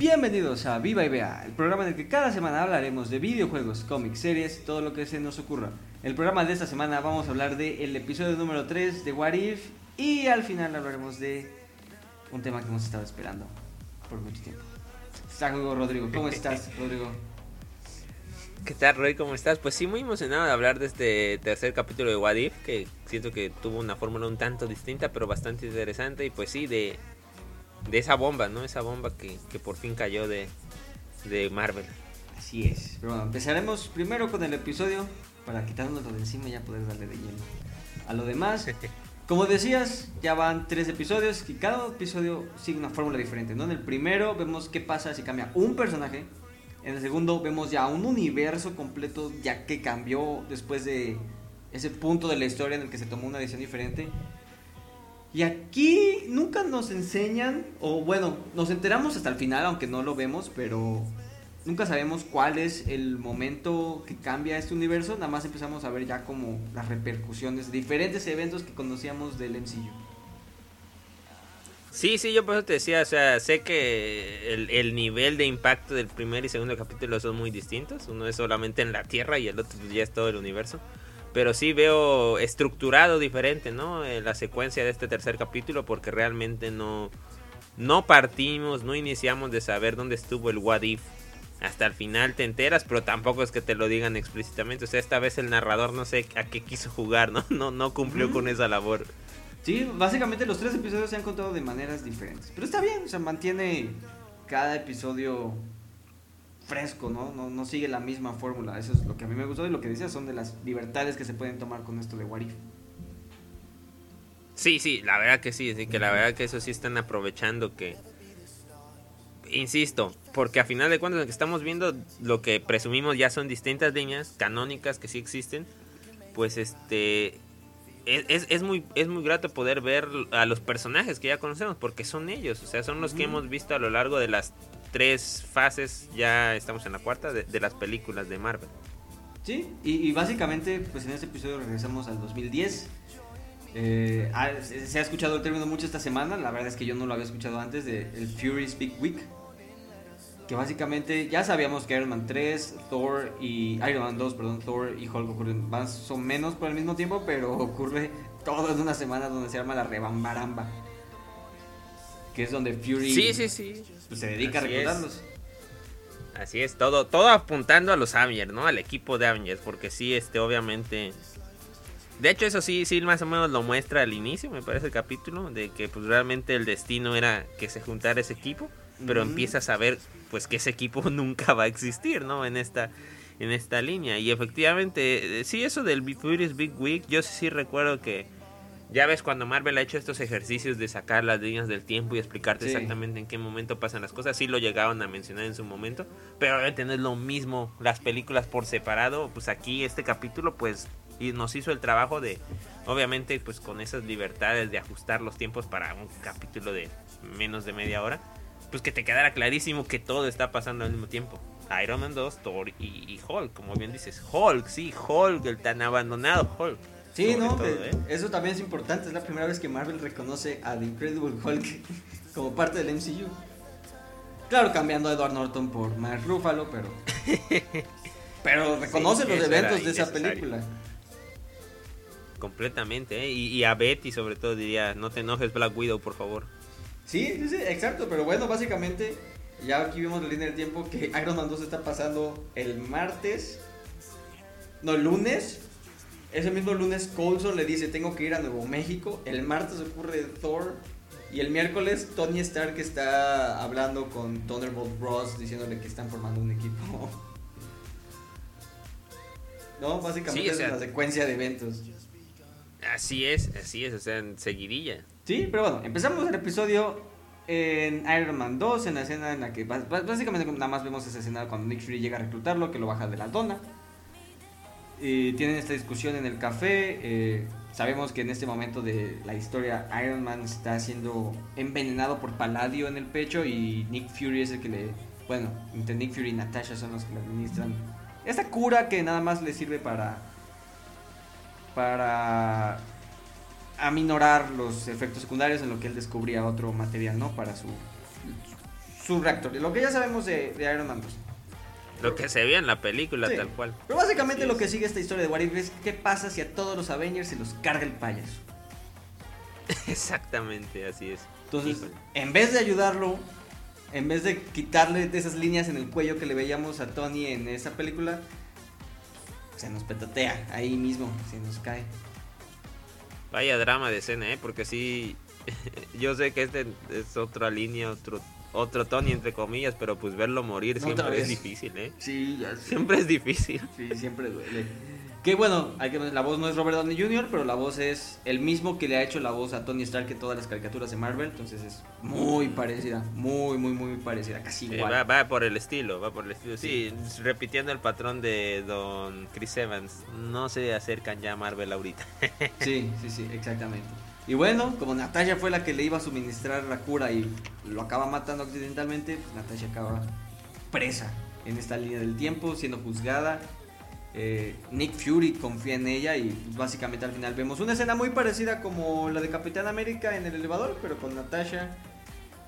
Bienvenidos a Viva y Vea, el programa en el que cada semana hablaremos de videojuegos, cómics, series, todo lo que se nos ocurra. El programa de esta semana vamos a hablar del episodio número 3 de What If y al final hablaremos de un tema que hemos estado esperando por mucho tiempo. Saludos Rodrigo, ¿cómo estás Rodrigo? ¿Qué tal, Roy? ¿Cómo estás? Pues sí, muy emocionado de hablar de este tercer capítulo de What If, que siento que tuvo una fórmula un tanto distinta, pero bastante interesante. Y pues sí, de, de esa bomba, ¿no? Esa bomba que, que por fin cayó de, de Marvel. Así es. Pero bueno, empezaremos primero con el episodio para quitárnoslo de encima y ya poder darle de lleno. A lo demás, como decías, ya van tres episodios y cada episodio sigue una fórmula diferente, ¿no? En el primero vemos qué pasa si cambia un personaje en el segundo vemos ya un universo completo ya que cambió después de ese punto de la historia en el que se tomó una decisión diferente. Y aquí nunca nos enseñan, o bueno, nos enteramos hasta el final, aunque no lo vemos, pero nunca sabemos cuál es el momento que cambia este universo. Nada más empezamos a ver ya como las repercusiones de diferentes eventos que conocíamos del MCU. Sí, sí, yo por eso te decía, o sea, sé que el, nivel de impacto del primer y segundo capítulo son muy distintos. Uno es solamente en la Tierra y el otro ya es todo el universo. Pero sí veo estructurado diferente, ¿no? Eh, la secuencia de este tercer capítulo porque realmente no, no partimos, no iniciamos de saber dónde estuvo el What If. Hasta el final te enteras, pero tampoco es que te lo digan explícitamente. O sea, esta vez el narrador no sé a qué quiso jugar, ¿no? No, no cumplió con esa labor. Sí, básicamente los tres episodios se han contado de maneras diferentes. Pero está bien, o sea, mantiene cada episodio fresco, ¿no? No, sigue la misma fórmula. Eso es lo que a mí me gustó y lo que decía son de las libertades que se pueden tomar con esto de Warif. Sí, sí, la verdad que sí, sí, que la verdad que eso sí están aprovechando que... Insisto, porque a final de cuentas lo que estamos viendo, lo que presumimos ya son distintas líneas canónicas que sí existen, pues este es, es, muy, es muy grato poder ver a los personajes que ya conocemos, porque son ellos, o sea, son los que hemos visto a lo largo de las tres fases, ya estamos en la cuarta, de, las películas de Marvel. Sí, y, básicamente, pues en este episodio regresamos al 2010. Eh, se ha escuchado el término mucho esta semana, la verdad es que yo no lo había escuchado antes, de el Fury's Big Week, que básicamente ya sabíamos que Iron Man 3, Thor y Iron Man 2, perdón, Thor y Hulk ocurren más o menos por el mismo tiempo, pero ocurre todo en una semana donde se arma la rebambaramba. Que es donde Fury sí, sí, sí. Pues, se dedica a reclutarlos. Así es, todo, todo apuntando a los Avengers, ¿no? Al equipo de Avengers, porque sí, este, obviamente. De hecho, eso sí, sí, más o menos lo muestra al inicio, me parece el capítulo, de que pues realmente el destino era que se juntara ese equipo, pero empiezas a ver pues que ese equipo nunca va a existir, ¿no? En esta en esta línea y efectivamente eh, sí eso del Furious Big Week yo sí, recuerdo que ya ves cuando Marvel ha hecho estos ejercicios de sacar las líneas del tiempo y explicarte exactamente en qué momento pasan las cosas, sí lo llegaron a mencionar en su momento, pero obviamente no es lo mismo las películas por separado, pues aquí este capítulo pues y nos hizo el trabajo de obviamente pues con esas libertades de ajustar los tiempos para un capítulo de menos de media hora pues que te quedara clarísimo que todo está pasando al mismo tiempo. Iron Man 2, Thor y, Hulk, como bien dices. Hulk, sí, Hulk, el tan abandonado Hulk. Sí, no, ¿eh? eso también es importante. Es la primera vez que Marvel reconoce a The Incredible Hulk como parte del MCU. Claro, cambiando a Edward Norton por Mark Ruffalo, pero. pero reconoce los eventos de esa película. Completamente, ¿eh? y, y a Betty, sobre todo, diría: No te enojes, Black Widow, por favor. Sí, sí, exacto, pero bueno, básicamente ya aquí vimos la línea del tiempo que Iron Man 2 está pasando el martes, no, el lunes. Ese mismo lunes Coulson le dice, tengo que ir a Nuevo México. El martes ocurre Thor. Y el miércoles Tony Stark está hablando con Thunderbolt Ross diciéndole que están formando un equipo. no, básicamente es una secuencia de eventos. Así es, así es, o sea, en seguidilla. Sí, pero bueno, empezamos el episodio en Iron Man 2, en la escena en la que básicamente nada más vemos esa escena cuando Nick Fury llega a reclutarlo, que lo baja de la dona. Y tienen esta discusión en el café. Eh, sabemos que en este momento de la historia Iron Man está siendo envenenado por Paladio en el pecho y Nick Fury es el que le... Bueno, entre Nick Fury y Natasha son los que le administran esta cura que nada más le sirve para... Para aminorar los efectos secundarios en lo que él descubría otro material, ¿no? Para su, su reactor. Lo que ya sabemos de, Iron Man 2. Lo que se ve en la película, tal cual. Pero básicamente lo que sigue esta historia de What If es qué pasa si a todos los Avengers se los carga el payaso. Exactamente, así es. Entonces, en vez de ayudarlo, en vez de quitarle esas líneas en el cuello que le veíamos a Tony en esa película, se nos petatea ahí mismo, se nos cae. Vaya drama de escena, ¿eh? Porque sí, yo sé que este es otra línea, otro otro Tony entre comillas, pero pues verlo morir siempre es difícil, ¿eh? Sí, ya Siempre es difícil. Sí, siempre duele. Que bueno, hay que, la voz no es Robert Downey Jr., pero la voz es el mismo que le ha hecho la voz a Tony Stark en todas las caricaturas de Marvel, entonces es muy parecida, muy, muy, muy parecida, casi igual. va, por el estilo, va por el estilo. Sí, repitiendo el patrón de Don Chris Evans, no se acercan ya a Marvel ahorita. sí, sí, sí, exactamente. Y bueno, como Natasha fue la que le iba a suministrar la cura y lo acaba matando accidentalmente, pues Natasha acaba presa en esta línea del tiempo, siendo juzgada. Eh, Nick Fury confía en ella y pues, básicamente al final vemos una escena muy parecida como la de Capitán América en el elevador, pero con Natasha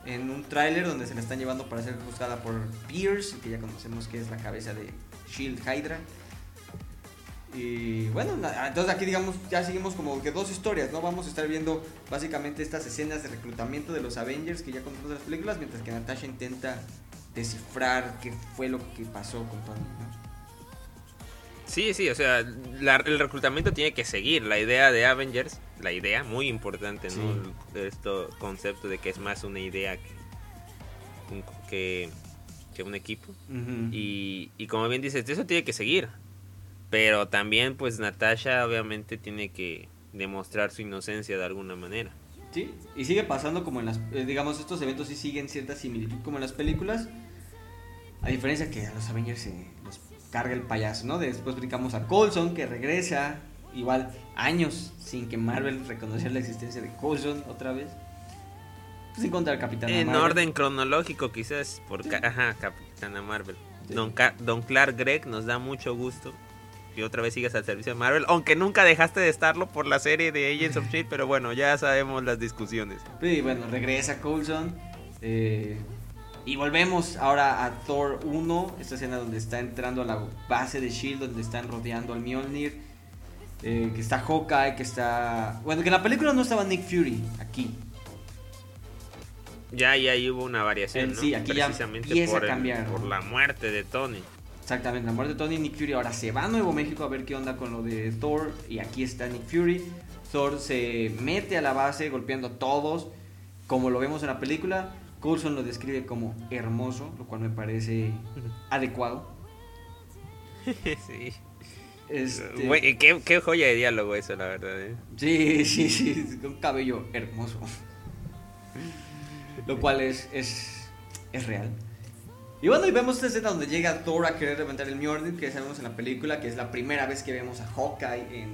en un tráiler donde se la están llevando para ser juzgada por Pierce, que ya conocemos que es la cabeza de Shield Hydra. Y bueno, entonces aquí digamos, ya seguimos como que dos historias, ¿no? Vamos a estar viendo básicamente estas escenas de reclutamiento de los Avengers que ya conocemos en las películas, mientras que Natasha intenta descifrar qué fue lo que pasó con Tony, ¿no? Sí, sí, o sea, el reclutamiento tiene que seguir. La idea de Avengers, la idea muy importante, ¿no? Este concepto de que es más una idea que, que, un equipo. y, y como bien dices, eso tiene que seguir. Pero también pues Natasha obviamente tiene que demostrar su inocencia de alguna manera. Sí, y sigue pasando como en las, eh, digamos, estos eventos sí siguen cierta similitud como en las películas. A diferencia que a los Avengers se los carga el payaso, ¿no? Después brincamos a Coulson que regresa, igual años sin que Marvel reconociera la existencia de Coulson otra vez. Pues en contra del Capitán En orden cronológico quizás, por ajá, Capitana Marvel. Don, Don Clark Gregg nos da mucho gusto y otra vez sigues al servicio de Marvel, aunque nunca dejaste de estarlo por la serie de Agents of Shield, pero bueno, ya sabemos las discusiones. Sí, bueno, regresa Coulson. Eh, y volvemos ahora a Thor 1, esta escena donde está entrando a la base de Shield, donde están rodeando al Mjolnir. Eh, que está Hawkeye, que está... Bueno, que en la película no estaba Nick Fury, aquí. Ya, ya hubo una variación, Sí, aquí ya empieza por a cambiar. por la muerte de Tony. Exactamente, la muerte de Tony Nick Fury ahora se va a Nuevo México a ver qué onda con lo de Thor y aquí está Nick Fury. Thor se mete a la base golpeando a todos, como lo vemos en la película. Coulson lo describe como hermoso, lo cual me parece adecuado. sí. Este... qué, joya de diálogo eso, la verdad. ¿eh? Sí, sí, sí, un cabello hermoso. lo cual es, es, es real. Y bueno, y vemos esta escena donde llega Thor a querer reventar el Mjolnir, que sabemos en la película, que es la primera vez que vemos a Hawkeye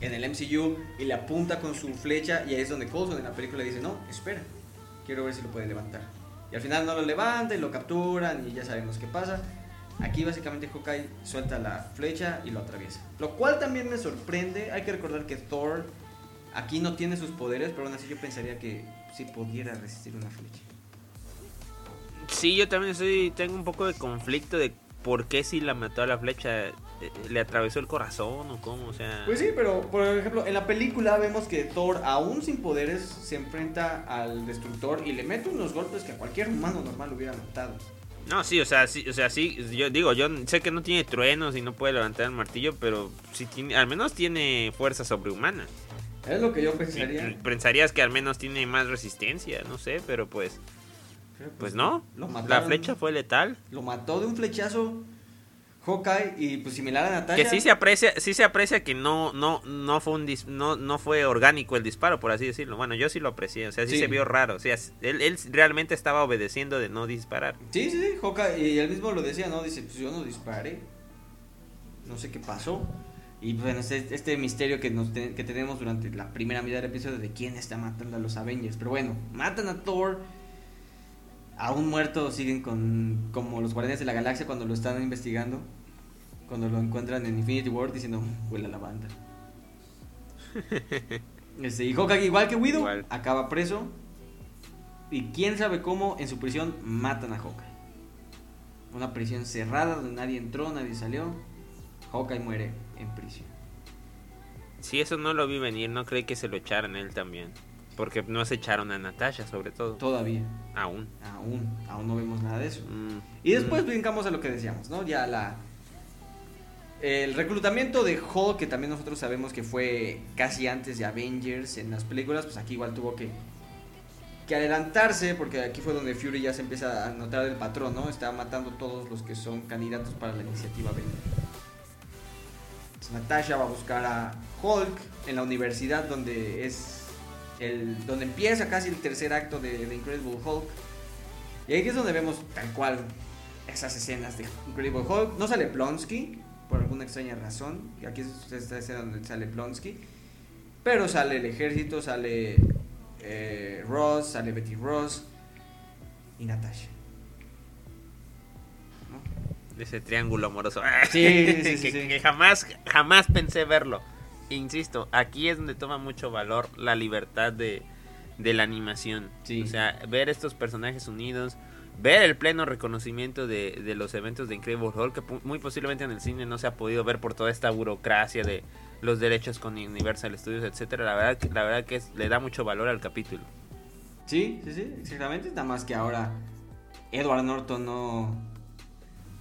en, el MCU y le apunta con su flecha y ahí es donde Coulson en la película dice, no, espera, quiero ver si lo puede levantar. Y al final no lo levanta y lo capturan y ya sabemos qué pasa. Aquí básicamente Hawkeye suelta la flecha y lo atraviesa. Lo cual también me sorprende, hay que recordar que Thor aquí no tiene sus poderes, pero aún así yo pensaría que sí pudiera resistir una flecha. Sí, yo también soy, tengo un poco de conflicto de por qué si la mató a la flecha, eh, le atravesó el corazón o cómo, o sea... Pues sí, pero por ejemplo, en la película vemos que Thor, aún sin poderes, se enfrenta al destructor y le mete unos golpes que a cualquier humano normal hubiera matado. No, sí, o sea, sí, o sea, sí, yo digo, yo sé que no tiene truenos y no puede levantar el martillo, pero sí tiene, al menos tiene fuerza sobrehumana. Es lo que yo pensaría. Pensarías que al menos tiene más resistencia, no sé, pero pues pues no, la flecha fue letal. Lo mató de un flechazo Hawkeye y pues similar a Natasha. Que sí se aprecia, sí se aprecia que no, no, no fue un no, no fue orgánico el disparo, por así decirlo. Bueno, yo sí lo aprecié, o sea, sí, se vio raro. O sea, él, él, realmente estaba obedeciendo de no disparar. Sí, sí, sí, Hawkeye, y él mismo lo decía, ¿no? Dice, pues yo no disparé. No sé qué pasó. Y bueno, este, este misterio que, nos que tenemos durante la primera mitad del episodio de quién está matando a los Avengers. Pero bueno, matan a Thor aún muerto siguen con como los guardianes de la galaxia cuando lo están investigando cuando lo encuentran en Infinity War diciendo huele a la banda este, y Hawkeye igual que Widow acaba preso y quién sabe cómo en su prisión matan a Hawkeye. Una prisión cerrada donde nadie entró, nadie salió. Hawkeye muere en prisión. Sí, eso no lo vi venir, no creí que se lo echaran él también. Porque no se echaron a Natasha, sobre todo. Todavía. Aún. Aún, aún no vemos nada de eso. Mm, Y después mm. brincamos a lo que decíamos, ¿no? Ya la. El reclutamiento de Hulk, que también nosotros sabemos que fue casi antes de Avengers en las películas, pues aquí igual tuvo que, que adelantarse, porque aquí fue donde Fury ya se empieza a notar el patrón, ¿no? Está matando todos los que son candidatos para la iniciativa Avengers. Natasha va a buscar a Hulk en la universidad donde es el donde empieza casi el tercer acto de, de Incredible Hulk. Y ahí es donde vemos tal cual esas escenas de Incredible Hulk. No sale Blonsky, por alguna extraña razón. Y aquí es esta escena donde sale Blonsky. Pero sale el ejército, sale eh, Ross, sale Betty Ross y Natasha. ¿No? Ese triángulo amoroso. Sí, sí, sí, que, que jamás, jamás pensé verlo. Insisto, aquí es donde toma mucho valor la libertad de, de la animación. Sí. O sea, ver estos personajes unidos, ver el pleno reconocimiento de, de los eventos de Incredible Hulk, que muy posiblemente en el cine no se ha podido ver por toda esta burocracia de los derechos con Universal Studios, etcétera. La verdad, que- la verdad que es- le da mucho valor al capítulo. Sí, sí, sí, exactamente. Nada más que ahora Edward Norton no.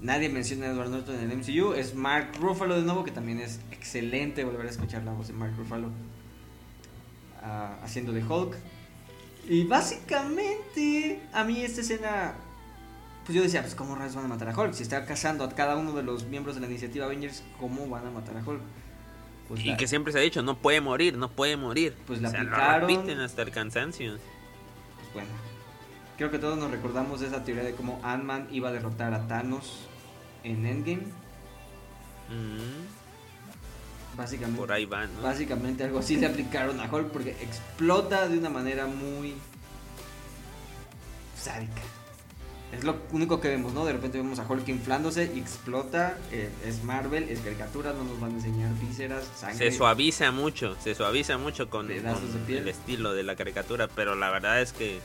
Nadie menciona a Edward Norton en el MCU. Es Mark Ruffalo de nuevo, que también es excelente volver a escuchar la voz de Mark Ruffalo ah, haciendo de Hulk. Y básicamente, a mí esta escena. Pues yo decía, pues cómo rayos van a matar a Hulk. Si está cazando a cada uno de los miembros de la iniciativa Avengers, ¿cómo van a matar a Hulk? Pues Y la- que siempre se ha dicho, no puede morir, no puede morir. Pues la o sea, lo aplicaron. repiten hasta el cansancio. Pues bueno, creo que todos nos recordamos de esa teoría de cómo Ant-Man iba a derrotar a Thanos en Endgame. Mm, Básicamente, por ahí van, ¿no? básicamente algo así le aplicaron a Hulk porque explota de una manera muy sádica. Es lo único que vemos, ¿no? De repente vemos a Hulk inflándose y explota. eh, es Marvel, es caricatura, no nos van a enseñar vísceras, sangre. Se suaviza mucho, se suaviza mucho con, Pedazos con de piel. el estilo de la caricatura, pero la verdad es que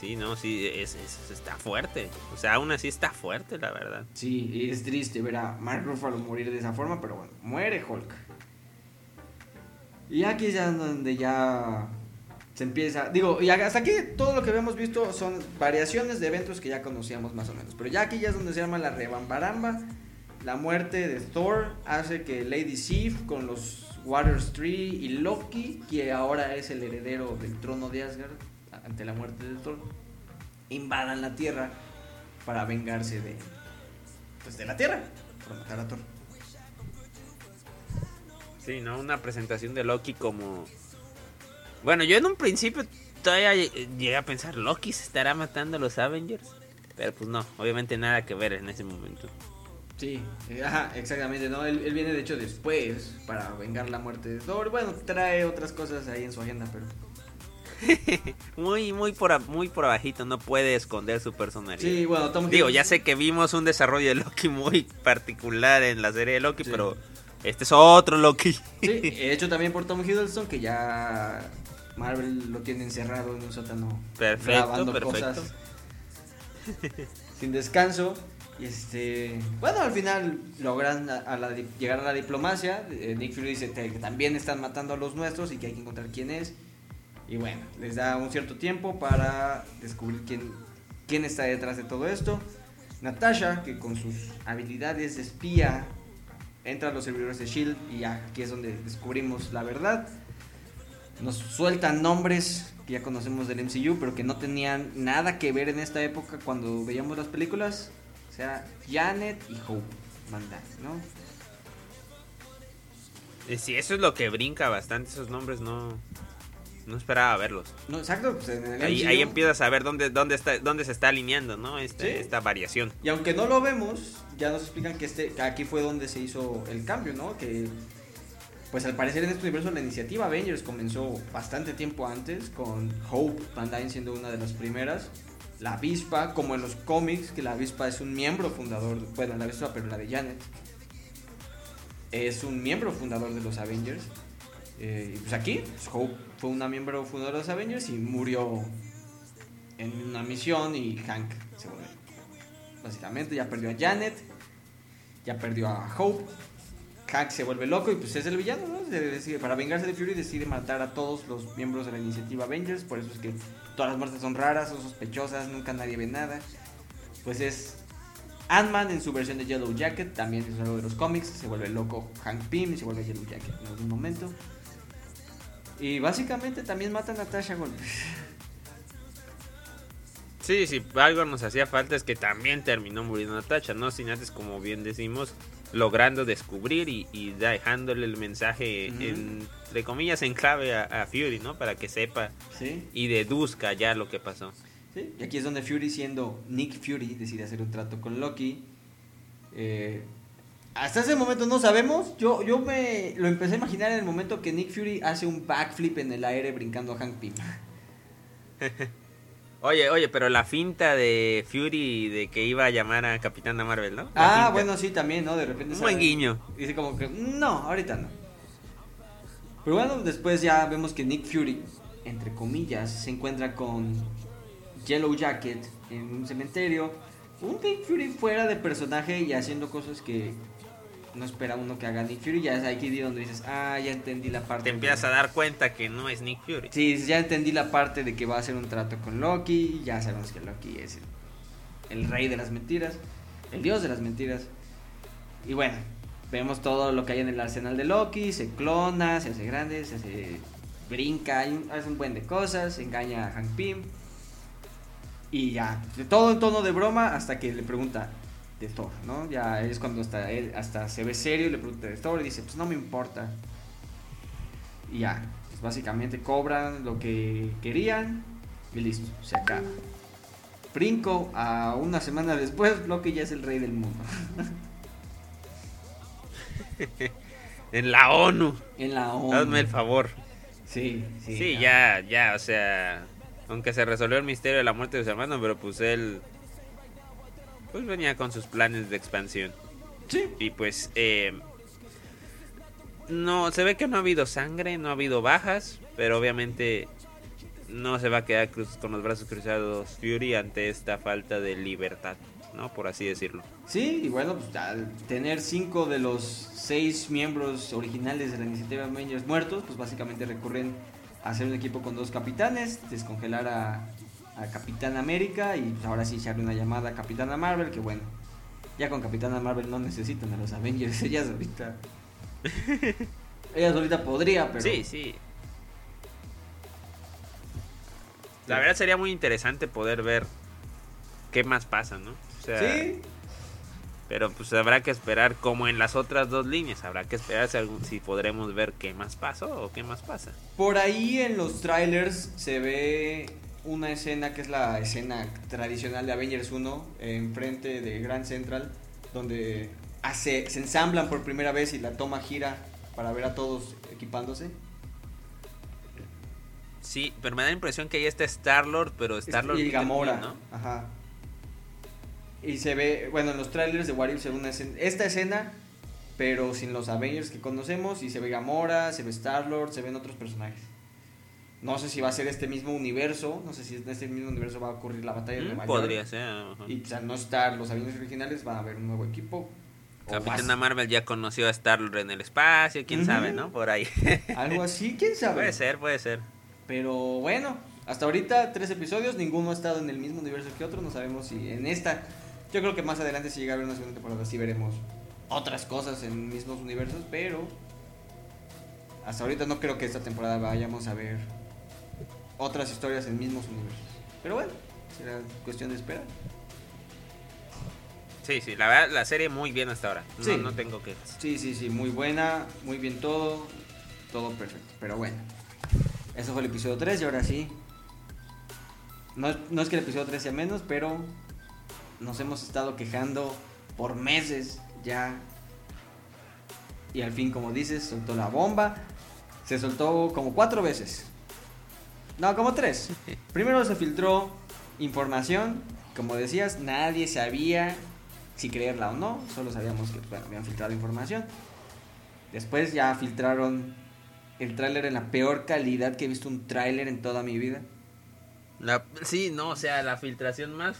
sí, no, sí, es, es- está fuerte. O sea, aún así está fuerte, la verdad. Sí, es triste ver a Mark Ruffalo morir de esa forma, pero bueno, muere Hulk. Y aquí es ya donde ya se empieza, digo, y hasta aquí todo lo que habíamos visto son variaciones de eventos que ya conocíamos más o menos, pero ya aquí ya es donde se llama la rebambaramba. La muerte de Thor hace que Lady Sif con los Waters Tree y Loki, que ahora es el heredero del trono de Asgard ante la muerte de Thor, invadan la Tierra para vengarse de pues de la Tierra por matar a Thor. Sí, ¿no? Una presentación de Loki como... Bueno, yo en un principio todavía lle- llegué a pensar, ¿Loki se estará matando a los Avengers? Pero pues no, obviamente nada que ver en ese momento. Sí, eh, ajá, exactamente, ¿no? Él, él viene de hecho después para vengar la muerte de Thor. Bueno, trae otras cosas ahí en su agenda, pero Muy, muy por, muy por abajito, no puede esconder su personalidad. sí, bueno, Tom Digo, ya sé que vimos un desarrollo de Loki muy particular en la serie de Loki, Sí. pero este es otro Loki. Sí, hecho también por Tom Hiddleston que ya Marvel lo tiene encerrado en un sótano Perfecto, grabando perfecto. cosas sin descanso. Y este, bueno, al final logran a- a la llegar a la diplomacia. Eh, Nick Fury dice que también están matando a los nuestros y que hay que encontrar quién es. Y bueno, les da un cierto tiempo para descubrir quién, quién está detrás de todo esto. Natasha, que con sus habilidades de espía entra a los servidores de Shield y aquí es donde descubrimos la verdad. Nos sueltan nombres que ya conocemos del MCU, pero que no tenían nada que ver en esta época cuando veíamos las películas. O sea, Janet y Hope mandan, ¿no? Eh, Sí, eso es lo que brinca bastante, esos nombres no, no esperaba verlos. No, exacto, pues en el Ahí, MCU. ahí empiezas a ver dónde, dónde, está, dónde se está alineando, ¿no? Este- Sí. Esta variación. Y aunque no lo vemos, ya nos explican que este que aquí fue donde se hizo el cambio, ¿no? Que pues al parecer en este universo la iniciativa Avengers comenzó bastante tiempo antes con Hope Van Dyne siendo una de las primeras. La avispa, como en los cómics, que la avispa es un miembro fundador, bueno, la avispa, pero la de Janet, es un miembro fundador de los Avengers. Eh, y pues aquí, pues, Hope fue una miembro fundadora de los Avengers y murió en una misión y Hank se vuelve. Básicamente ya perdió a Janet, ya perdió a Hope. Hank se vuelve loco y pues es el villano, ¿no? para vengarse de Fury decide matar a todos los miembros de la iniciativa Avengers, por eso es que todas las muertes son raras, son sospechosas, nunca nadie ve nada. Pues es Ant-Man en su versión de Yellow Jacket, también es algo de los cómics, se vuelve loco Hank Pym se vuelve Yellow Jacket en algún momento. Y básicamente también mata a Natasha golpes. Sí, sí, algo nos hacía falta es que también terminó muriendo Natasha, ¿no? Sin antes, como bien decimos, logrando descubrir y, dejándole el mensaje, entre comillas, en clave a, Fury, ¿no? Para que sepa y deduzca ya lo que pasó. Sí, y aquí es donde Fury, siendo Nick Fury, decide hacer un trato con Loki. Eh, hasta ese momento no sabemos. Yo, yo me lo empecé a imaginar en el momento que Nick Fury hace un backflip en el aire brincando a Hank Pym. Oye, oye, pero la finta de Fury de que iba a llamar a Capitana Marvel, ¿no? ah, bueno, sí, también, ¿no? De repente... Un buen guiño. Dice como que, no, ahorita no. Pero bueno, después ya vemos que Nick Fury, entre comillas, se encuentra con Yellow Jacket en un cementerio. Un Nick Fury fuera de personaje y haciendo cosas que no espera uno que haga Nick Fury. Ya es aquí donde dices, ah, ya entendí la parte. Te empiezas a dar cuenta que no es Nick Fury. Sí, ya entendí la parte de que va a hacer un trato con Loki. Ya sabemos que Loki es el, rey de las mentiras, el dios de las mentiras. Y bueno, vemos todo lo que hay en el arsenal de Loki. Se clona, se hace grande, se hace. brinca, hace un buen de cosas, engaña a Hank Pym. Y ya, de todo en tono de broma hasta que le pregunta, de Thor, ¿no? Ya es cuando hasta él hasta se ve serio y le pregunta de Thor y dice, pues no me importa. Y ya, pues básicamente cobran lo que querían y listo, se acaba. Brinco a una semana después, Loki ya es el rey del mundo. en la ONU. En la ONU. Hazme el favor. Sí, sí. Sí, ya, ya, o sea, aunque se resolvió el misterio de la muerte de su hermano, pero pues él pues venía con sus planes de expansión. Sí. Y pues eh, no se ve que no ha habido sangre, no ha habido bajas, pero obviamente no se va a quedar con los brazos cruzados Fury ante esta falta de libertad, ¿no? Por así decirlo. Sí, y bueno, pues al tener cinco de los seis miembros originales de la iniciativa Avengers muertos, pues básicamente recurren a hacer un equipo con dos capitanes, descongelar a, a Capitán América y pues, ahora sí echarle una llamada a Capitana Marvel, que bueno, ya con Capitana Marvel no necesitan a los Avengers, ellas ahorita... ellas ahorita podría, pero... Sí, sí. La verdad sería muy interesante poder ver qué más pasa, ¿no? O sea, sí. Pero pues habrá que esperar como en las otras dos líneas. Habrá que esperar si, si podremos ver qué más pasó o qué más pasa. Por ahí en los trailers se ve una escena que es la escena tradicional de Avengers 1, enfrente de Grand Central, donde hace, se ensamblan por primera vez y la toma gira para ver a todos equipándose. Sí, pero me da la impresión que ahí está Star-Lord, pero Star-Lord... Y Gamora, ¿no? Ajá. Y se ve, bueno, en los trailers de What se ve una escena, esta escena, pero sin los Avengers que conocemos, y se ve Gamora, se ve Star-Lord, se ven otros personajes. No sé si va a ser este mismo universo, no sé si en este mismo universo va a ocurrir la batalla de Nueva Podría ser. Y al no estar los aviones originales, va a haber un nuevo equipo. Capitana Marvel ya conoció a Star en el espacio, quién sabe, ¿no? Por ahí. Algo así, quién sabe. Puede ser, puede ser. Pero bueno, hasta ahorita tres episodios, ninguno ha estado en el mismo universo que otro, no sabemos si en esta... Yo creo que más adelante si llega a haber una segunda temporada sí veremos otras cosas en mismos universos, pero hasta ahorita no creo que esta temporada vayamos a ver otras historias en mismos universos. Pero bueno, será cuestión de esperar. Sí, sí, la verdad, la serie muy bien hasta ahora. No, no tengo que. Sí, sí, sí, muy buena, muy bien todo, todo perfecto. Pero bueno, eso fue el episodio 3 y ahora sí. No, no es que el episodio 3 sea menos, pero nos hemos estado quejando por meses ya. Y al fin, como dices, soltó la bomba. Se soltó como cuatro veces. No, como tres. Primero se filtró información, como decías, nadie sabía si creerla o no, solo sabíamos que bueno, habían filtrado información. Después ya filtraron el tráiler en la peor calidad que he visto un tráiler en toda mi vida. La, sí, no, o sea, la filtración más,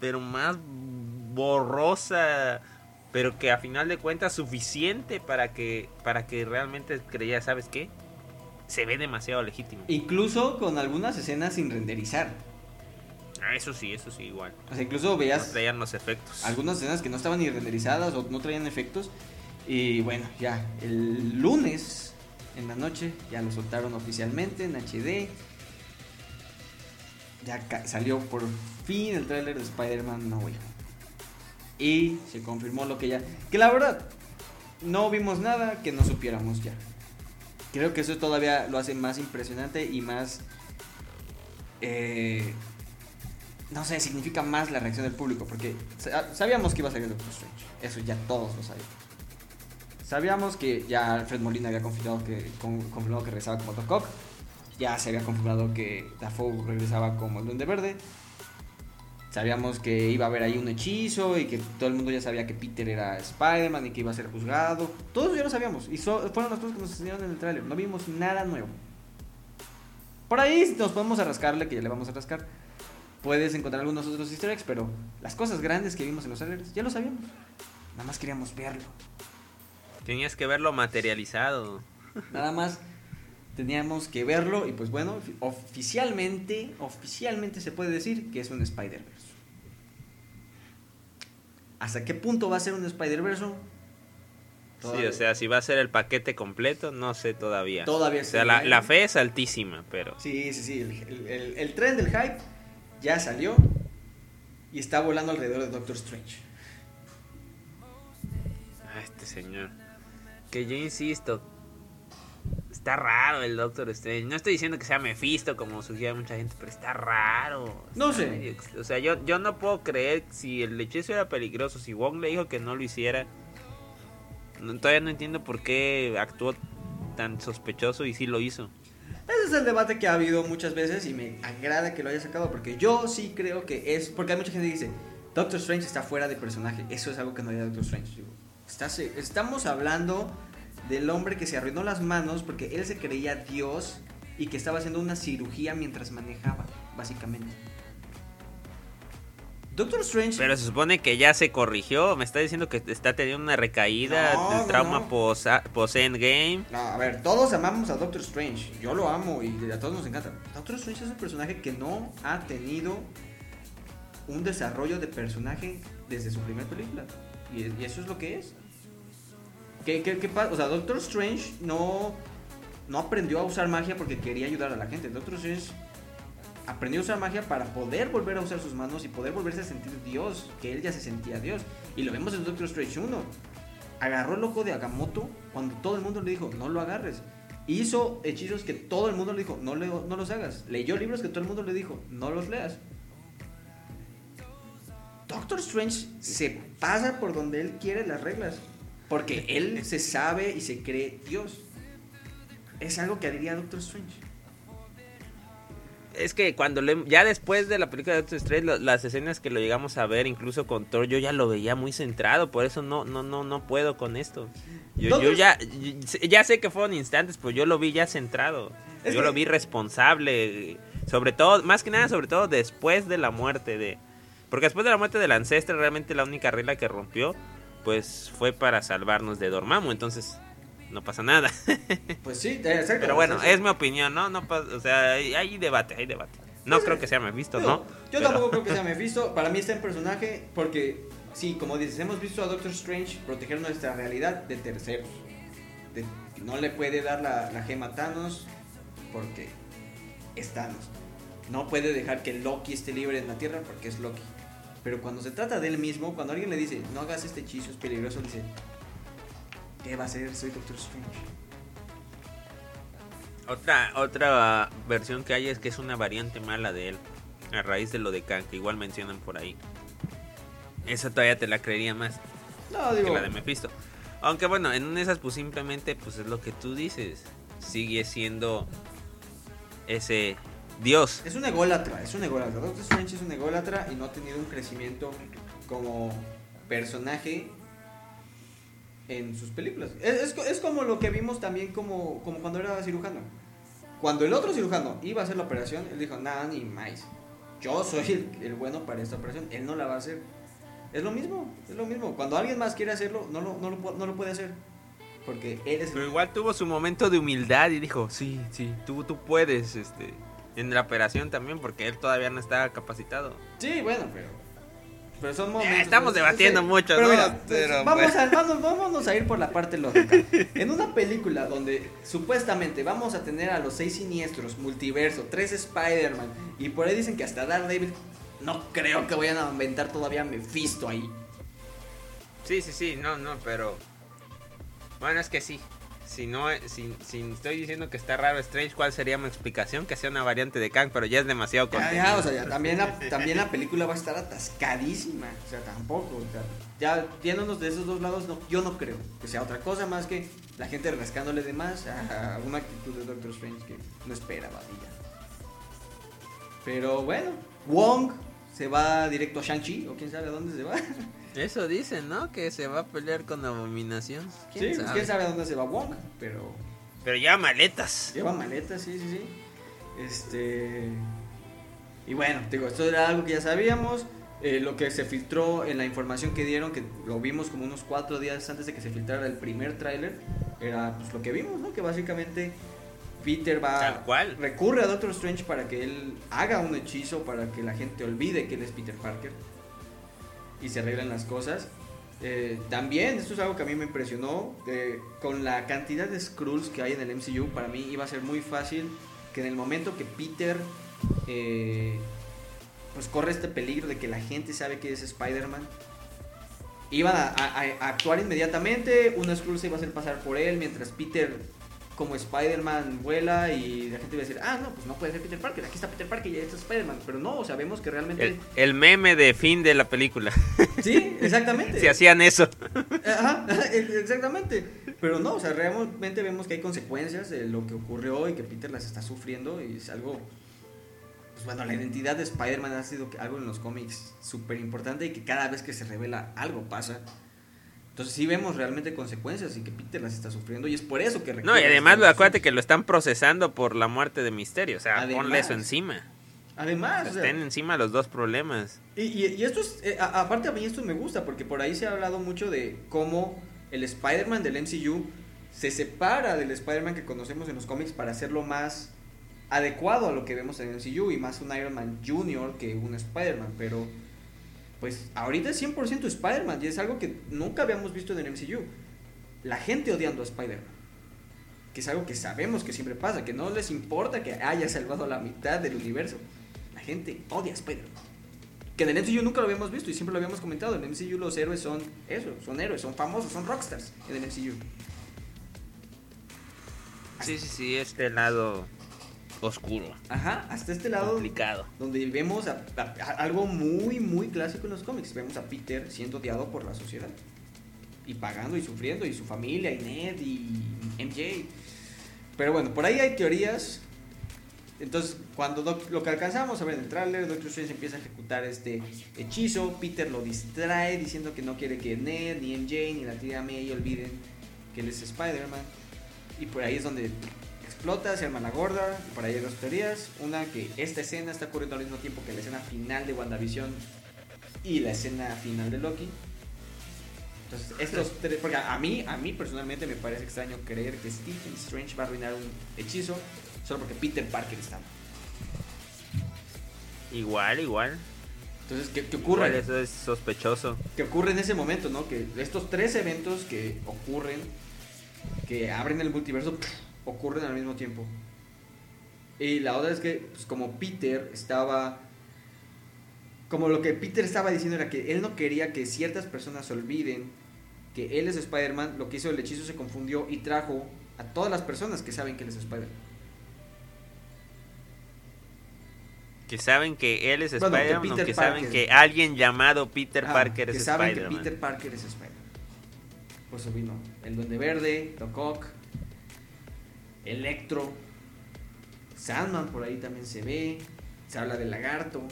pero más borrosa, pero que a final de cuentas suficiente para que, para que realmente creyera, ¿sabes qué? Se ve demasiado legítimo. Incluso con algunas escenas sin renderizar. Ah, eso sí, eso sí, igual. O sea, incluso veías... No traían los efectos. Algunas escenas que no estaban ni renderizadas o no traían efectos. Y bueno, ya, el lunes en la noche ya lo soltaron oficialmente en HD. Ya salió por fin el tráiler de Spider-Man No Way Y se confirmó lo que ya... Que la verdad, no vimos nada que no supiéramos ya. Creo que eso todavía lo hace más impresionante y más... Eh, no sé, significa más la reacción del público, porque sabíamos que iba a salir Doctor Strange, eso ya todos lo sabíamos. Sabíamos que ya Alfred Molina había confirmado que, confirmado que regresaba como Doc Ock, ya se había confirmado que Dafoe regresaba como el Duende Verde, sabíamos que iba a haber ahí un hechizo y que todo el mundo ya sabía que Peter era Spider-Man y que iba a ser juzgado, todos ya lo sabíamos, y fueron las cosas que nos enseñaron en el tráiler, no vimos nada nuevo. Por ahí nos podemos arrascarle, que ya le vamos a rascar puedes encontrar algunos otros easter eggs, pero las cosas grandes que vimos en los trailers ya lo sabíamos. Nada más queríamos verlo. Tenías que verlo materializado. Nada más teníamos que verlo y pues bueno, oficialmente, oficialmente se puede decir que es un Spider-Verse. ¿Hasta qué punto va a ser un Spider-Verse? Sí, o sea, si va a ser el paquete completo, no sé todavía. Todavía. O sea, la, fe es altísima, pero... Sí, sí, sí. El, el tren del hype ya salió y está volando alrededor de Doctor Strange. Ah, este señor. Que yo insisto, está raro el Doctor Strange. No estoy diciendo que sea Mephisto como sugiere mucha gente, pero está raro. no sé. o sea, yo, yo no puedo creer si el hechizo era peligroso, si Wong le dijo que no lo hiciera. todavía no entiendo por qué actuó tan sospechoso y sí lo hizo. Ese es el debate que ha habido muchas veces y me agrada que lo haya sacado porque yo sí creo que es. Porque hay mucha gente que dice: Doctor Strange está fuera de personaje. Eso es algo que no haría Doctor Strange. estamos hablando del hombre que se arruinó las manos porque él se creía Dios y que estaba haciendo una cirugía mientras manejaba, básicamente. Doctor Strange. Pero se supone que ya se corrigió. Me está diciendo que está teniendo una recaída del trauma post, endgame. No, a ver, todos amamos a Doctor Strange. Yo lo amo y a todos nos encanta. Doctor Strange es un personaje que no ha tenido un desarrollo de personaje desde su primera película. Y, eso es lo que es. ¿Qué, qué, qué pasa? O sea, Doctor Strange no, no aprendió a usar magia porque quería ayudar a la gente. Doctor Strange aprendió a usar magia para poder volver a usar sus manos y poder volverse a sentir Dios, que él ya se sentía Dios. Y lo vemos en Doctor Strange 1. Agarró el ojo de Agamotto cuando todo el mundo le dijo, no lo agarres. Hizo hechizos que todo el mundo le dijo, no, no los hagas. Leyó libros que todo el mundo le dijo, no los leas. Doctor Strange se pasa por donde él quiere las reglas. Porque él se sabe y se cree Dios. Es algo que diría Doctor Strange es que cuando le, ya después de la película de Doctor Strange, las escenas que lo llegamos a ver, incluso con Thor, yo ya lo veía muy centrado, por eso no, no, no, no puedo con esto. Yo, yo ya, ya sé que fueron instantes, pero yo lo vi ya centrado. yo lo vi responsable, sobre todo, más que nada, sobre todo después de la muerte de, porque después de la muerte del ancestro, realmente la única regla que rompió, pues fue para salvarnos de Dormammu, entonces no pasa nada. pues sí, exacto. Pero bueno, es mi opinión, ¿no? no o sea, hay, debate, hay debate. No pues, creo que sea Mephisto, ¿no? Yo tampoco creo que sea Mephisto. Para mí está en personaje porque, sí, como dices, hemos visto a Doctor Strange proteger nuestra realidad de terceros. no le puede dar la, la gema a Thanos porque es Thanos. No puede dejar que Loki esté libre en la Tierra porque es Loki. Pero cuando se trata de él mismo, cuando alguien le dice, no hagas este hechizo, es peligroso, dice, ¿Qué va a ser? Soy Doctor Strange. Otra, otra versión que hay es que es una variante mala de él. A raíz de lo de Kang, que igual mencionan por ahí. Esa todavía te la creería más. No, digo. Que la de Mephisto. Aunque bueno, en esas pues simplemente pues es lo que tú dices. Sigue siendo ese Dios. Es un ególatra, es un ególatra. Doctor Strange es un ególatra y no ha tenido un crecimiento como personaje en sus películas. Es, es, como lo que vimos también como, como cuando era cirujano. Cuando el otro cirujano iba a hacer la operación, él dijo, nada, ni más. yo soy el, bueno para esta operación, él no la va a hacer. Es lo mismo, es lo mismo. Cuando alguien más quiere hacerlo, no lo, no lo, no lo puede hacer. Porque él es... Pero igual tuvo su momento de humildad y dijo, sí, sí, tú, tú puedes, este, en la operación también, porque él todavía no está capacitado. Sí, bueno, pero pero son momentos. estamos debatiendo mucho, pero ¿no? vamos, a, vamos, a ir por la parte lógica. En una película donde supuestamente vamos a tener a los seis siniestros, multiverso, tres Spider-Man, y por ahí dicen que hasta Daredevil, no creo que vayan a inventar todavía Mephisto ahí. Sí, sí, sí, no, no, pero. Bueno, es que sí si no si, si, estoy diciendo que está raro Strange, ¿cuál sería mi explicación? Que sea una variante de Kang, pero ya es demasiado ya, o sea, ya, también, la, también la película va a estar atascadísima. O sea, tampoco. O sea, ya viéndonos de esos dos lados, no, yo no creo que sea otra cosa más que la gente rascándole de más a, una actitud de Doctor Strange que no esperaba ya. Pero bueno, Wong se va directo a Shang-Chi, o quién sabe a dónde se va. Eso dicen, ¿no? Que se va a pelear con Abominación. ¿Quién sí, pues, sabe? quién sabe a dónde se va Wong, pero... Pero lleva maletas. Lleva maletas, sí, sí, sí. Este... Y bueno, digo, esto era algo que ya sabíamos. Eh, lo que se filtró en la información que dieron, que lo vimos como unos cuatro días antes de que se filtrara el primer tráiler, era pues lo que vimos, ¿no? Que básicamente Peter va... Tal cual. Recurre a Doctor Strange para que él haga un hechizo para que la gente olvide que él es Peter Parker y se arreglan las cosas. Eh, también, esto es algo que a mí me impresionó, con la cantidad de Skrulls que hay en el MCU, para mí iba a ser muy fácil que en el momento que Peter eh, pues corre este peligro de que la gente sabe que es Spider-Man, iban a, actuar inmediatamente, una Skrull se iba a hacer pasar por él, mientras Peter como Spider-Man vuela y la gente va a decir, ah, no, pues no puede ser Peter Parker, aquí está Peter Parker y ya está Spider-Man. Pero no, sabemos que realmente... El, meme de fin de la película. Sí, exactamente. si hacían eso. Ajá, exactamente. Pero no, o sea, realmente vemos que hay consecuencias de lo que ocurrió y que Peter las está sufriendo y es algo... Pues bueno, la identidad de Spider-Man ha sido algo en los cómics súper importante y que cada vez que se revela algo pasa. Entonces sí vemos realmente consecuencias y que Peter las está sufriendo y es por eso que... No, y además lo acuérdate que lo están procesando por la muerte de Misterio, o sea, ponle eso encima. Además, o estén encima los dos problemas. Y, y, esto es, eh, aparte a mí esto me gusta porque por ahí se ha hablado mucho de cómo el Spider-Man del MCU se separa del Spider-Man que conocemos en los cómics para hacerlo más adecuado a lo que vemos en el MCU y más un Iron Man Jr. que un Spider-Man, pero pues ahorita es 100% Spider-Man y es algo que nunca habíamos visto en el MCU. La gente odiando a Spider-Man. Que es algo que sabemos que siempre pasa, que no les importa que haya salvado la mitad del universo. La gente odia a Spider-Man. Que en el MCU nunca lo habíamos visto y siempre lo habíamos comentado. En el MCU los héroes son eso, son héroes, son famosos, son rockstars en el MCU. Sí, sí, sí, este lado oscuro. Ajá, hasta este lado. Complicado. Donde vemos algo muy, muy clásico en los cómics. Vemos a Peter siendo odiado por la sociedad. Y pagando y sufriendo. Y su familia, y Ned, y MJ. Pero bueno, por ahí hay teorías. Entonces, cuando lo que alcanzamos a ver en el tráiler, Doctor Strange empieza a ejecutar este hechizo. Peter lo distrae diciendo que no quiere que Ned, ni MJ, ni la tía May olviden que él es Spider-Man. Y por ahí es donde explota, se arma la gorda. Ahí hay dos teorías. Una, que esta escena está ocurriendo al mismo tiempo que la escena final de WandaVision y la escena final de Loki. Entonces, estos tres, porque a mí, a mí personalmente me parece extraño creer que Stephen Strange va a arruinar un hechizo solo porque Peter Parker está. Igual, igual. Entonces, ¿qué, qué ocurre? eso es sospechoso. ¿Qué ocurre en ese momento, no? Que estos tres eventos que ocurren, que abren el multiverso, ocurren al mismo tiempo. Y la otra es que, pues como Peter estaba... Como lo que Peter estaba diciendo era que él no quería que ciertas personas olviden que él es Spider-Man, lo que hizo el hechizo se confundió y trajo a todas las personas que saben que él es Spider-Man. Que saben que él es Spider-Man, que, saben que alguien llamado Peter Parker es Spider-Man. Que saben que Peter Parker es Spider-Man. Por eso vino el Duende Verde, Doc Ock, Electro, Sandman por ahí también se ve, se habla de lagarto.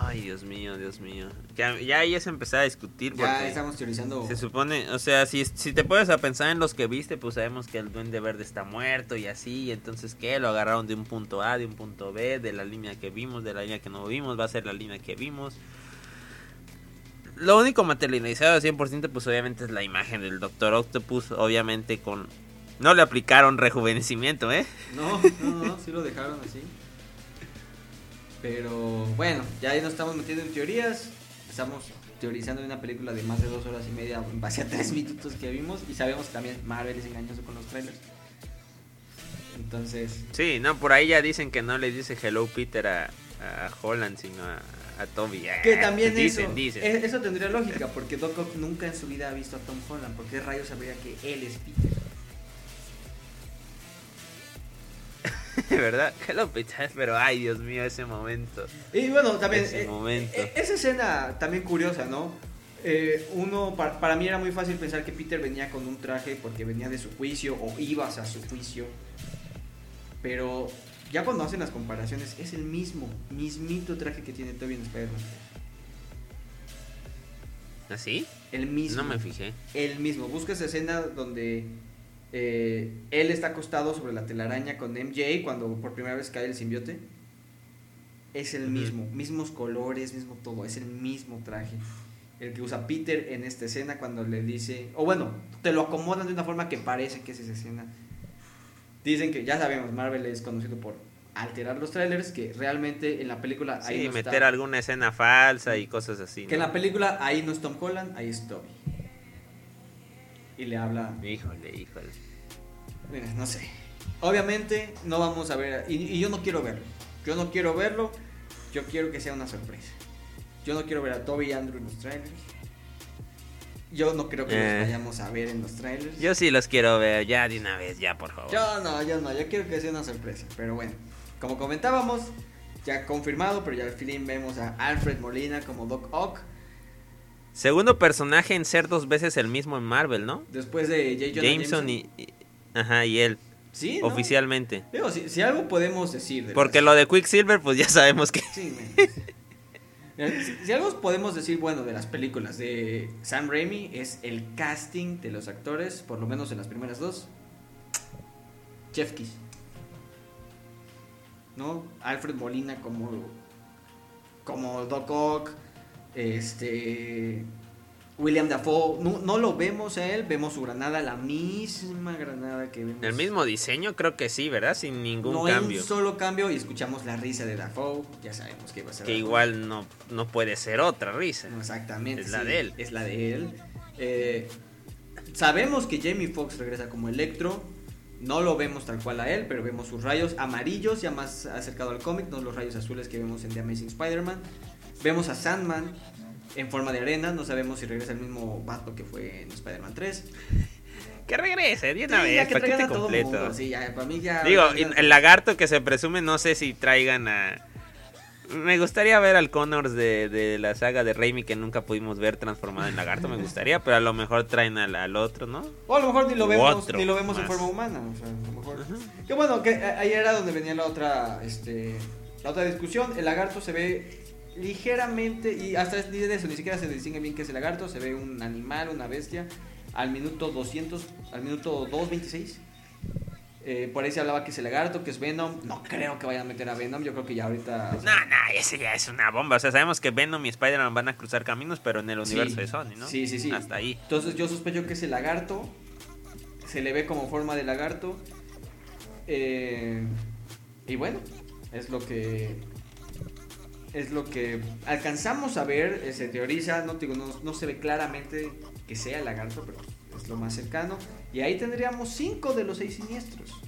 Ay, Dios mío, Dios mío. Ya, ya ahí es empezar a discutir. Ya estamos teorizando. Se supone, o sea, si, si te puedes a pensar en los que viste, pues sabemos que el Duende Verde está muerto y así. Y entonces, ¿qué? Lo agarraron de un punto A, de un punto B, de la línea que vimos, de la línea que no vimos, va a ser la línea que vimos. Lo único materializado al 100%, pues obviamente es la imagen del Doctor Octopus, obviamente con... No le aplicaron rejuvenecimiento, ¿eh? No, no, no, sí lo dejaron así. Pero bueno, ya ahí nos estamos metiendo en teorías. Estamos teorizando una película de más de dos horas y media en base a tres minutos que vimos. Y sabemos que también Marvel es engañoso con los trailers. Entonces. Sí, no, por ahí ya dicen que no le dice Hello Peter a, a Holland, sino a, a Toby. Que también eso, e-, eso tendría lógica, porque Doc Ock nunca en su vida ha visto a Tom Holland. porque rayos sabría que él es Peter? ¿Verdad? Hello Peter, pero ay Dios mío, ese momento. Y bueno, también ese eh, momento. Eh, esa escena también curiosa, ¿no? Eh, uno, para, para, mí era muy fácil pensar que Peter venía con un traje porque venía de su juicio o ibas a su juicio. Pero ya cuando hacen las comparaciones, es el mismo, mismito traje que tiene Toby en Spider-Man ¿Así? ¿Ah, el mismo. No me fijé. El mismo. Busca esa escena donde eh, él está acostado sobre la telaraña con MJ cuando por primera vez cae el simbiote. Es el mismo, mismos colores, mismo todo, es el mismo traje. El que usa Peter en esta escena cuando le dice, o bueno, te lo acomodan de una forma que parece que es esa escena. Dicen que ya sabemos, Marvel es conocido por alterar los trailers, que realmente en la película ahí sí, meter alguna escena falsa y cosas así. Que en la película ahí no es Tom Holland, ahí es Toby y le habla. Híjole, híjole. Mira, no sé. Obviamente no vamos a ver, y, yo no quiero verlo. Yo no quiero verlo, yo quiero que sea una sorpresa. Yo no quiero ver a Toby y Andrew en los trailers. Yo no creo que los eh. vayamos a ver en los trailers. Yo sí los quiero ver ya de una vez, ya por favor. Yo no, yo no, yo quiero que sea una sorpresa. Pero bueno, como comentábamos, ya confirmado, pero ya al fin vemos a Alfred Molina como Doc Ock. Segundo personaje en ser dos veces el mismo en Marvel, ¿no? Después de J. Jameson, Y, ajá, y él. Sí, Oficialmente. Digo, si, algo podemos decir. Porque lo de Quicksilver, pues ya sabemos que. Sí, si, algo podemos decir, bueno, de las películas de Sam Raimi es el casting de los actores, por lo menos en las primeras dos. Jeff Kiss. ¿No? Alfred Molina como. Como Doc Ock este. William Dafoe, no, lo vemos a él, vemos su granada, la misma granada que vemos. El mismo diseño, creo que sí, ¿verdad? Sin ningún cambio. No hay un solo cambio y escuchamos la risa de Dafoe, ya sabemos que va a ser. Que igual no, no puede ser otra risa. exactamente. Es la de él. Es la de él. Eh, sabemos que Jamie Foxx regresa como Electro. No lo vemos tal cual a él, pero vemos sus rayos amarillos, ya más acercado al cómic, no los rayos azules que vemos en The Amazing Spider-Man. Vemos a Sandman en forma de arena. No sabemos si regresa el mismo vato que fue en Spider-Man 3. Que regrese, de una vez, paquete completo. Sí, ya, para mí ya, Digo, el lagarto que se presume, no sé si traigan a. Me gustaría ver al Connors de, de, la saga de Raimi que nunca pudimos ver transformado en lagarto, me gustaría, pero a lo mejor traen al, al otro, ¿no? O a lo mejor ni lo vemos, ni lo vemos en forma humana, o sea, a lo mejor. Que bueno, que ahí era donde venía la otra, este, la otra discusión. El lagarto se ve ligeramente, y hasta de eso, ni siquiera se distingue bien que es el lagarto, se ve un animal, una bestia, al minuto 200, al minuto 226. Eh, por ahí se hablaba que es el lagarto, que es Venom. No creo que vayan a meter a Venom. Yo creo que ya ahorita. no, no, ese ya es una bomba. O sea, sabemos que Venom y Spider-Man van a cruzar caminos, pero en el universo de Sony, ¿no? Sí, sí, sí. Hasta ahí. Entonces yo sospecho que es el lagarto. Se le ve como forma de lagarto. Eh, y bueno, es lo que es lo que alcanzamos a ver, eh, se teoriza, no, digo, no, se ve claramente que sea el lagarto, pero es lo más cercano. Y ahí tendríamos cinco de los seis siniestros.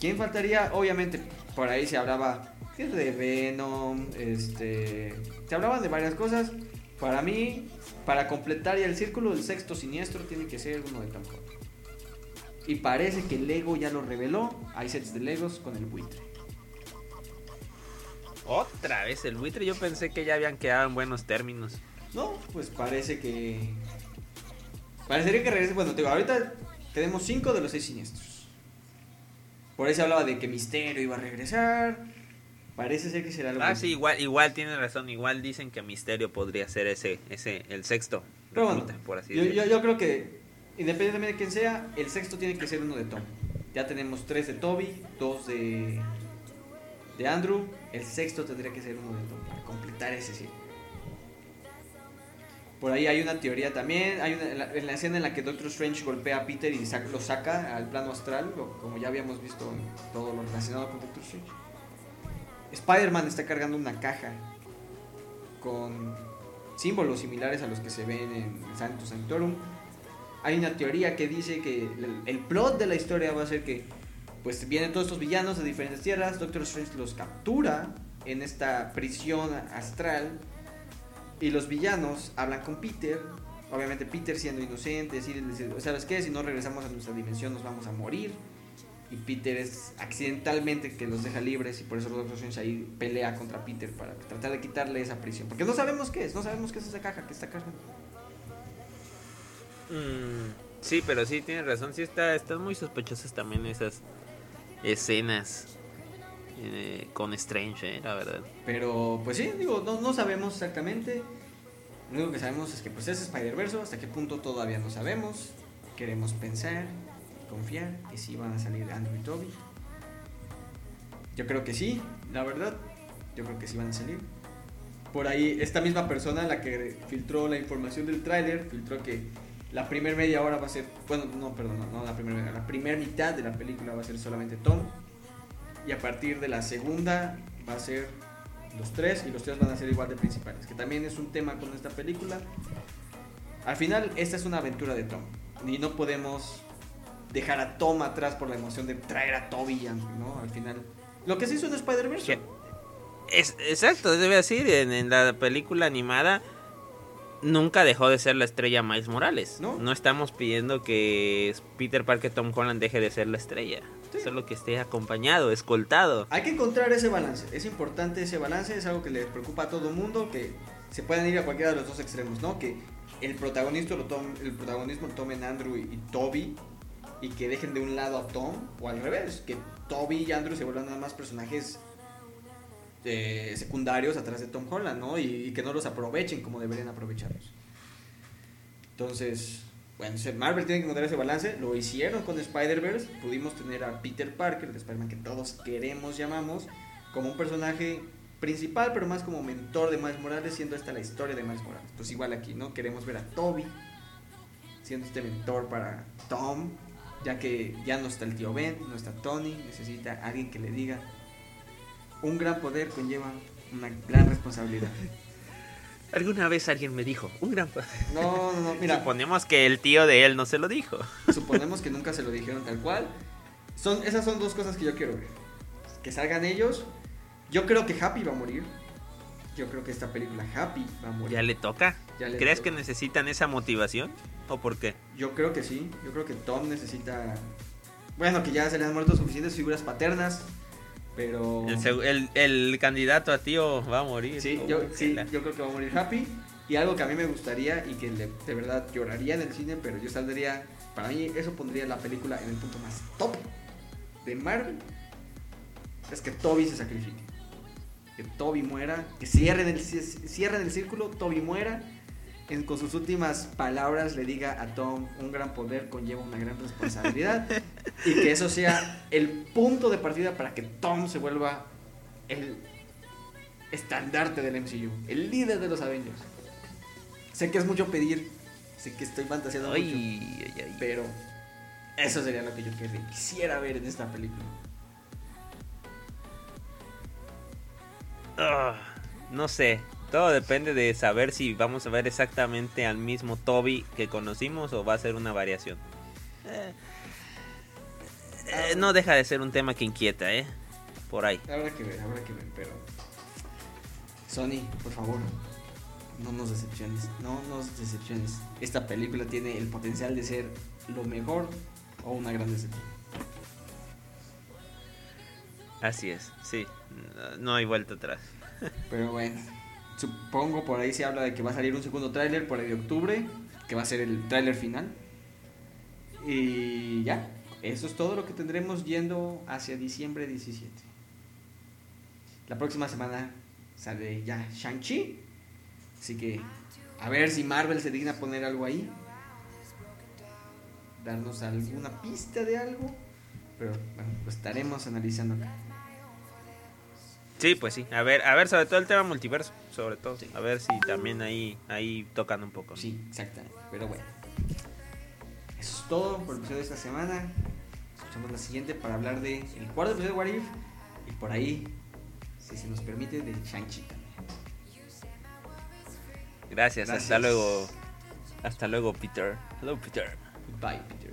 ¿Quién faltaría? Obviamente, por ahí se hablaba de Venom, este, se hablaban de varias cosas. Para mí, para completar ya el círculo, el sexto siniestro tiene que ser uno de Tom Y parece que Lego ya lo reveló. Hay sets de Legos con el buitre. Otra vez el buitre, yo pensé que ya habían quedado en buenos términos. No, pues parece que. Parecería que regrese. Bueno, digo, ahorita tenemos cinco de los seis siniestros. Por ahí se hablaba de que Misterio iba a regresar. Parece ser que será algo. Ah, sí, igual, igual tiene razón. Igual dicen que Misterio podría ser ese, ese, el sexto. Pero bueno, por así yo, yo, yo, creo que, independientemente de quién sea, el sexto tiene que ser uno de Tom. Ya tenemos tres de Toby, dos de, de Andrew. El sexto tendría que ser uno de Tom para completar ese sí. Por ahí hay una teoría también. Hay una, en, la, escena en la que Doctor Strange golpea a Peter y lo saca al plano astral, como ya habíamos visto en todo lo relacionado con Doctor Strange. Spider-Man está cargando una caja con símbolos similares a los que se ven en Sanctus Sanctorum. Hay una teoría que dice que el, plot de la historia va a ser que pues vienen todos estos villanos de diferentes tierras, Doctor Strange los captura en esta prisión astral y los villanos hablan con Peter, obviamente Peter siendo inocente, decir, ¿sabes qué? Si no regresamos a nuestra dimensión nos vamos a morir y Peter es accidentalmente que los deja libres y por eso Doctor Strange ahí pelea contra Peter para tratar de quitarle esa prisión. Porque no sabemos qué es, no sabemos qué es esa caja que está cargando. Mm, sí, pero sí, tiene razón, sí está, están muy sospechosas también esas escenas eh, con Strange, eh, la verdad. Pero pues sí, digo, no, sabemos exactamente. Lo único que sabemos es que pues es Spider-Verse, hasta qué punto todavía no sabemos. Queremos pensar confiar que sí van a salir Andrew y Toby. Yo creo que sí, la verdad. Yo creo que sí van a salir. Por ahí, esta misma persona, la que filtró la información del tráiler, filtró que la primera media hora va a ser, bueno, no, perdón, no, la primera la primera mitad de la película va a ser solamente Tom. Y a partir de la segunda va a ser los tres y los tres van a ser igual de principales, que también es un tema con esta película. Al final, esta es una aventura de Tom y no podemos dejar a Tom atrás por la emoción de traer a Toby, ¿no? Al final. Lo que se hizo en Spider-Verse. Es, exacto, debe decir, en, la película animada nunca dejó de ser la estrella Miles Morales. No, no estamos pidiendo que Peter Parker Tom Holland deje de ser la estrella. Solo que esté acompañado, escoltado. Hay que encontrar ese balance. Es importante ese balance, es algo que le preocupa a todo el mundo, que se puedan ir a cualquiera de los dos extremos, ¿no? Que el protagonismo lo, el protagonismo lo tomen Andrew y Toby y que dejen de un lado a Tom, o al revés, que Toby y Andrew se vuelvan nada más personajes eh, secundarios atrás de Tom Holland, ¿no? Y, que no los aprovechen como deberían aprovecharlos. Entonces, bueno, Marvel tiene que encontrar ese balance, lo hicieron con Spider-Verse, pudimos tener a Peter Parker, de Spider-Man que todos queremos, llamamos, como un personaje principal, pero más como mentor de Miles Morales, siendo esta la historia de Miles Morales. Pues igual aquí, ¿no? Queremos ver a Toby siendo este mentor para Tom, ya que ya no está el tío Ben, no está Tony, necesita alguien que le diga, un gran poder conlleva una gran responsabilidad. Alguna vez alguien me dijo, un gran poder. No, no, no, mira. Suponemos que el tío de él no se lo dijo. Suponemos que nunca se lo dijeron tal cual. Son, esas son dos cosas que yo quiero ver. Que salgan ellos. Yo creo que Happy va a morir. Yo creo que esta película Happy va a morir. ¿Ya le toca? ¿Crees que necesitan esa motivación? ¿O por qué? Yo creo que sí. Yo creo que Tom necesita. Bueno, que ya se le han muerto suficientes figuras paternas. Pero. El, candidato a tío va a morir. Sí, yo, sí yo creo que va a morir Happy. Y algo que a mí me gustaría y que de verdad lloraría en el cine, pero yo saldría. Para mí, eso pondría la película en el punto más top de Marvel. Es que Toby se sacrifique. Que Toby muera. Que cierren el, cierren el círculo, Toby muera con sus últimas palabras le diga a Tom, un gran poder conlleva una gran responsabilidad y que eso sea el punto de partida para que Tom se vuelva el estandarte del MCU, el líder de los Avengers. Sé que es mucho pedir, sé que estoy fantaseando mucho, pero eso sería lo que yo quisiera ver en esta película. Ah, no sé, todo depende de saber si vamos a ver exactamente al mismo Toby que conocimos o va a ser una variación. Eh, eh, no deja de ser un tema que inquieta, ¿eh? Por ahí. Habrá que ver, habrá que ver, pero... Sony, por favor, no nos decepciones, no nos decepciones. Esta película tiene el potencial de ser lo mejor o una gran decepción. Así es, sí, no hay vuelta atrás. Pero bueno, Supongo por ahí se habla de que va a salir un segundo tráiler por ahí de octubre, que va a ser el tráiler final. Y ya, eso es todo lo que tendremos yendo hacia diciembre 17. La próxima semana sale ya Shang-Chi. Así que a ver si Marvel se digna poner algo ahí. Darnos alguna pista de algo. Pero bueno, lo estaremos analizando acá. Sí, pues sí. A ver, a ver, sobre todo el tema multiverso, sobre todo. A ver si también ahí, ahí tocan un poco. Sí, exactamente. Pero bueno. Eso es todo por el episodio de esta semana. Escuchamos la siguiente para hablar de el cuarto episodio de What If. Y por ahí, si se nos permite, de Shang-Chi también. Gracias, Gracias. hasta luego. Hasta luego, Peter. Hello, Peter. Bye, Peter.